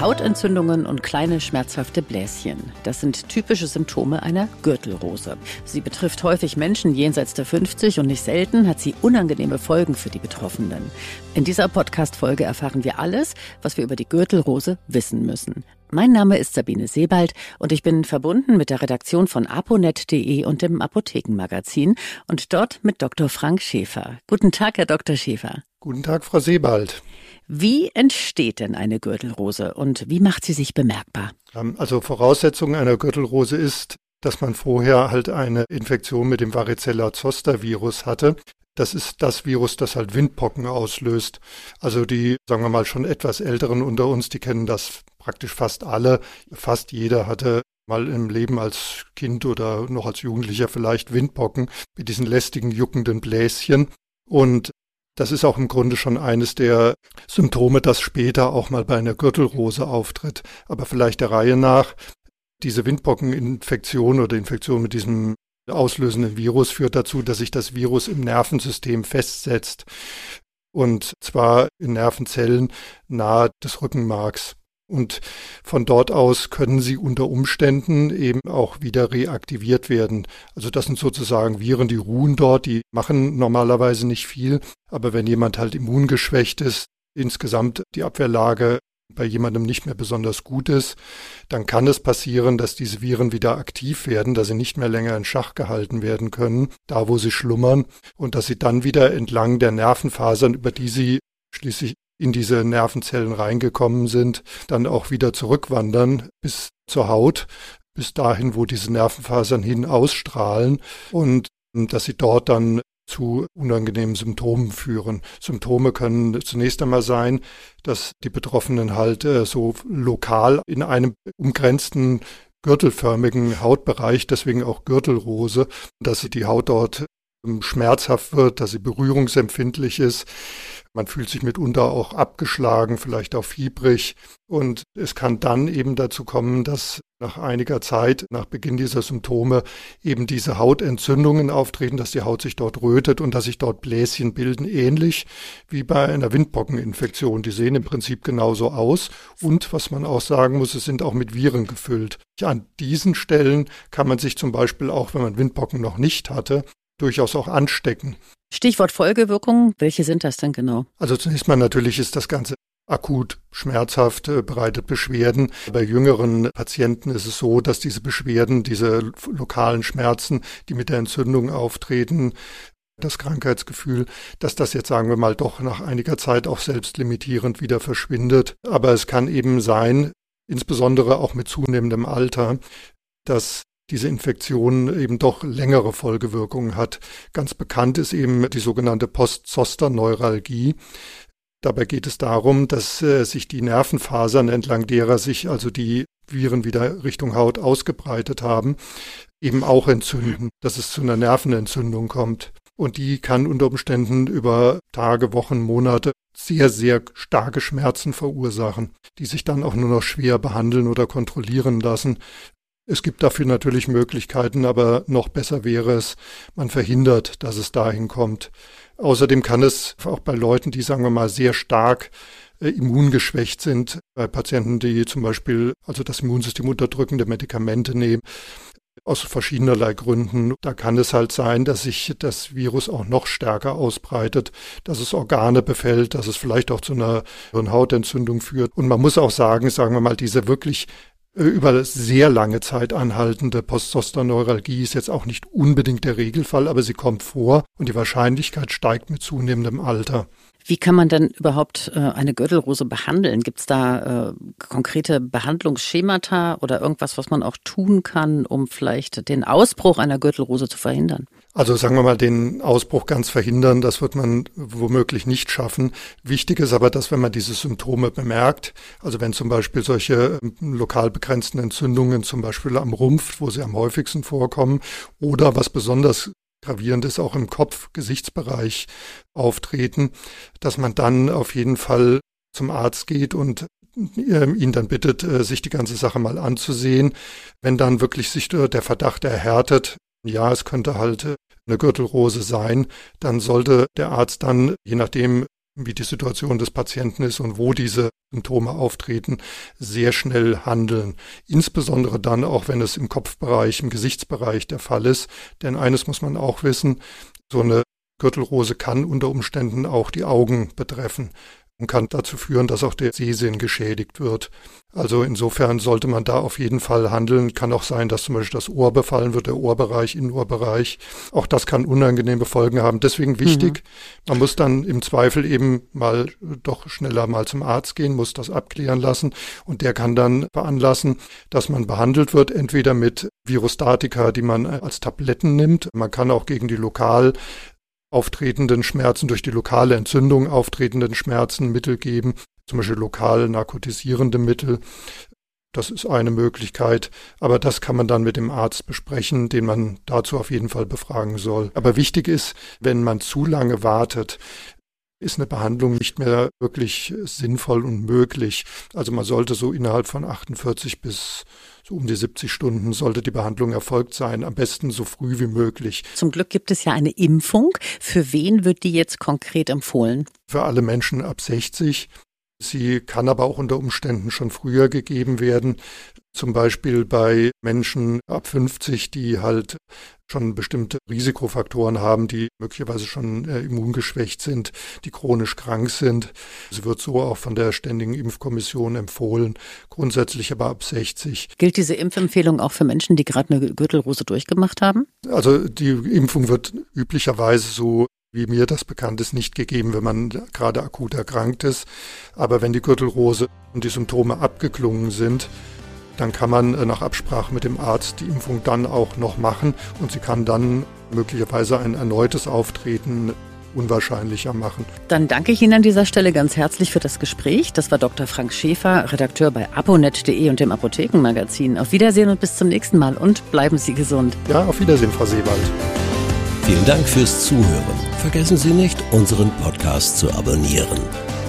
Hautentzündungen und kleine schmerzhafte Bläschen. Das sind typische Symptome einer Gürtelrose. Sie betrifft häufig Menschen jenseits der 50 und nicht selten hat sie unangenehme Folgen für die Betroffenen. In dieser Podcast-Folge erfahren wir alles, was wir über die Gürtelrose wissen müssen. Mein Name ist Sabine Sebald und ich bin verbunden mit der Redaktion von aponet.de und dem Apothekenmagazin und dort mit Dr. Frank Schäfer. Guten Tag, Herr Dr. Schäfer. Guten Tag, Frau Sebald. Wie entsteht denn eine Gürtelrose und wie macht sie sich bemerkbar? Ähm, also Voraussetzung einer Gürtelrose ist, dass man vorher halt eine Infektion mit dem Varicella-Zoster-Virus hatte. Das ist das Virus, das halt Windpocken auslöst. Also die, sagen wir mal, schon etwas älteren unter uns, die kennen das praktisch fast alle. Fast jeder hatte mal im Leben als Kind oder noch als Jugendlicher vielleicht Windpocken mit diesen lästigen, juckenden Bläschen. Und das ist auch im Grunde schon eines der Symptome, das später auch mal bei einer Gürtelrose auftritt. Aber vielleicht der Reihe nach, diese Windpockeninfektion oder Infektion mit diesem auslösenden Virus führt dazu, dass sich das Virus im Nervensystem festsetzt. Und zwar in Nervenzellen nahe des Rückenmarks. Und von dort aus können sie unter Umständen eben auch wieder reaktiviert werden. Also das sind sozusagen Viren, die ruhen dort, die machen normalerweise nicht viel. Aber wenn jemand halt immungeschwächt ist, insgesamt die Abwehrlage bei jemandem nicht mehr besonders gut ist, dann kann es passieren, dass diese Viren wieder aktiv werden, dass sie nicht mehr länger in Schach gehalten werden können, da wo sie schlummern, und dass sie dann wieder entlang der Nervenfasern, über die sie schließlich in diese Nervenzellen reingekommen sind, dann auch wieder zurückwandern bis zur Haut, bis dahin, wo diese Nervenfasern hin ausstrahlen und dass sie dort dann zu unangenehmen Symptomen führen. Symptome können zunächst einmal sein, dass die Betroffenen halt äh, so lokal in einem umgrenzten gürtelförmigen Hautbereich, deswegen auch Gürtelrose, dass sie die Haut dort ähm, schmerzhaft wird, dass sie berührungsempfindlich ist, man fühlt sich mitunter auch abgeschlagen, vielleicht auch fiebrig. Und es kann dann eben dazu kommen, dass nach einiger Zeit, nach Beginn dieser Symptome, eben diese Hautentzündungen auftreten, dass die Haut sich dort rötet und dass sich dort Bläschen bilden, ähnlich wie bei einer Windpockeninfektion. Die sehen im Prinzip genauso aus. Und was man auch sagen muss, es sind auch mit Viren gefüllt. An diesen Stellen kann man sich zum Beispiel auch, wenn man Windpocken noch nicht hatte, durchaus auch anstecken. Stichwort Folgewirkungen, welche sind das denn genau? Also zunächst mal natürlich ist das Ganze akut schmerzhaft, äh, bereitet Beschwerden. Bei jüngeren Patienten ist es so, dass diese Beschwerden, diese lokalen Schmerzen, die mit der Entzündung auftreten, das Krankheitsgefühl, dass das jetzt sagen wir mal doch nach einiger Zeit auch selbstlimitierend wieder verschwindet. Aber es kann eben sein, insbesondere auch mit zunehmendem Alter, dass diese Infektion eben doch längere Folgewirkungen hat. Ganz bekannt ist eben die sogenannte Post-Zoster-Neuralgie. Dabei geht es darum, dass äh, sich die Nervenfasern, entlang derer sich also die Viren wieder Richtung Haut ausgebreitet haben, eben auch entzünden, dass es zu einer Nervenentzündung kommt. Und die kann unter Umständen über Tage, Wochen, Monate sehr, sehr starke Schmerzen verursachen, die sich dann auch nur noch schwer behandeln oder kontrollieren lassen. Es gibt dafür natürlich Möglichkeiten, aber noch besser wäre es, man verhindert, dass es dahin kommt. Außerdem kann es auch bei Leuten, die, sagen wir mal, sehr stark äh, immungeschwächt sind, bei Patienten, die zum Beispiel also das Immunsystem unterdrückende Medikamente nehmen, aus verschiedenerlei Gründen. Da kann es halt sein, dass sich das Virus auch noch stärker ausbreitet, dass es Organe befällt, dass es vielleicht auch zu einer Hautentzündung führt. Und man muss auch sagen, sagen wir mal, diese wirklich über sehr lange Zeit anhaltende Postzosterneuralgie ist jetzt auch nicht unbedingt der Regelfall, aber sie kommt vor und die Wahrscheinlichkeit steigt mit zunehmendem Alter. Wie kann man denn überhaupt äh, eine Gürtelrose behandeln? Gibt es da äh, konkrete Behandlungsschemata oder irgendwas, was man auch tun kann, um vielleicht den Ausbruch einer Gürtelrose zu verhindern? Also sagen wir mal, den Ausbruch ganz verhindern, das wird man womöglich nicht schaffen. Wichtig ist aber, dass wenn man diese Symptome bemerkt, also wenn zum Beispiel solche ähm, lokal begrenzten Entzündungen zum Beispiel am Rumpf, wo sie am häufigsten vorkommen, oder was besonders gravierend ist, auch im Kopf-Gesichtsbereich auftreten, dass man dann auf jeden Fall zum Arzt geht und äh, ihn dann bittet, äh, sich die ganze Sache mal anzusehen. Wenn dann wirklich sich der Verdacht erhärtet, ja, es könnte halt eine Gürtelrose sein, dann sollte der Arzt dann, je nachdem, wie die Situation des Patienten ist und wo diese Symptome auftreten, sehr schnell handeln. Insbesondere dann auch, wenn es im Kopfbereich, im Gesichtsbereich der Fall ist. Denn eines muss man auch wissen, so eine Gürtelrose kann unter Umständen auch die Augen betreffen und kann dazu führen, dass auch der Sehsinn geschädigt wird. Also insofern sollte man da auf jeden Fall handeln. Kann auch sein, dass zum Beispiel das Ohr befallen wird, der Ohrbereich, Innenohrbereich. Auch das kann unangenehme Folgen haben. Deswegen wichtig, mhm. man muss dann im Zweifel eben mal doch schneller mal zum Arzt gehen, muss das abklären lassen und der kann dann veranlassen, dass man behandelt wird, entweder mit Virostatika, die man als Tabletten nimmt. Man kann auch gegen die lokal auftretenden Schmerzen, durch die lokale Entzündung auftretenden Schmerzen Mittel geben, zum Beispiel lokal narkotisierende Mittel. Das ist eine Möglichkeit, aber das kann man dann mit dem Arzt besprechen, den man dazu auf jeden Fall befragen soll. Aber wichtig ist, wenn man zu lange wartet, ist eine Behandlung nicht mehr wirklich sinnvoll und möglich. Also man sollte so innerhalb von 48 bis so um die 70 Stunden sollte die Behandlung erfolgt sein, am besten so früh wie möglich. Zum Glück gibt es ja eine Impfung. Für wen wird die jetzt konkret empfohlen? Für alle Menschen ab 60. Sie kann aber auch unter Umständen schon früher gegeben werden. Zum Beispiel bei Menschen ab 50, die halt schon bestimmte Risikofaktoren haben, die möglicherweise schon äh, immungeschwächt sind, die chronisch krank sind. Es wird so auch von der Ständigen Impfkommission empfohlen, grundsätzlich aber ab 60. Gilt diese Impfempfehlung auch für Menschen, die gerade eine Gürtelrose durchgemacht haben? Also die Impfung wird üblicherweise so wie mir das bekannt ist, nicht gegeben, wenn man gerade akut erkrankt ist. Aber wenn die Gürtelrose und die Symptome abgeklungen sind, dann kann man äh, nach Absprache mit dem Arzt die Impfung dann auch noch machen und sie kann dann möglicherweise ein erneutes Auftreten unwahrscheinlicher machen. Dann danke ich Ihnen an dieser Stelle ganz herzlich für das Gespräch. Das war Dr. Frank Schäfer, Redakteur bei aponet.de und dem Apothekenmagazin. Auf Wiedersehen und bis zum nächsten Mal und bleiben Sie gesund. Ja, auf Wiedersehen, Frau Seewald. Vielen Dank fürs Zuhören. Vergessen Sie nicht, unseren Podcast zu abonnieren.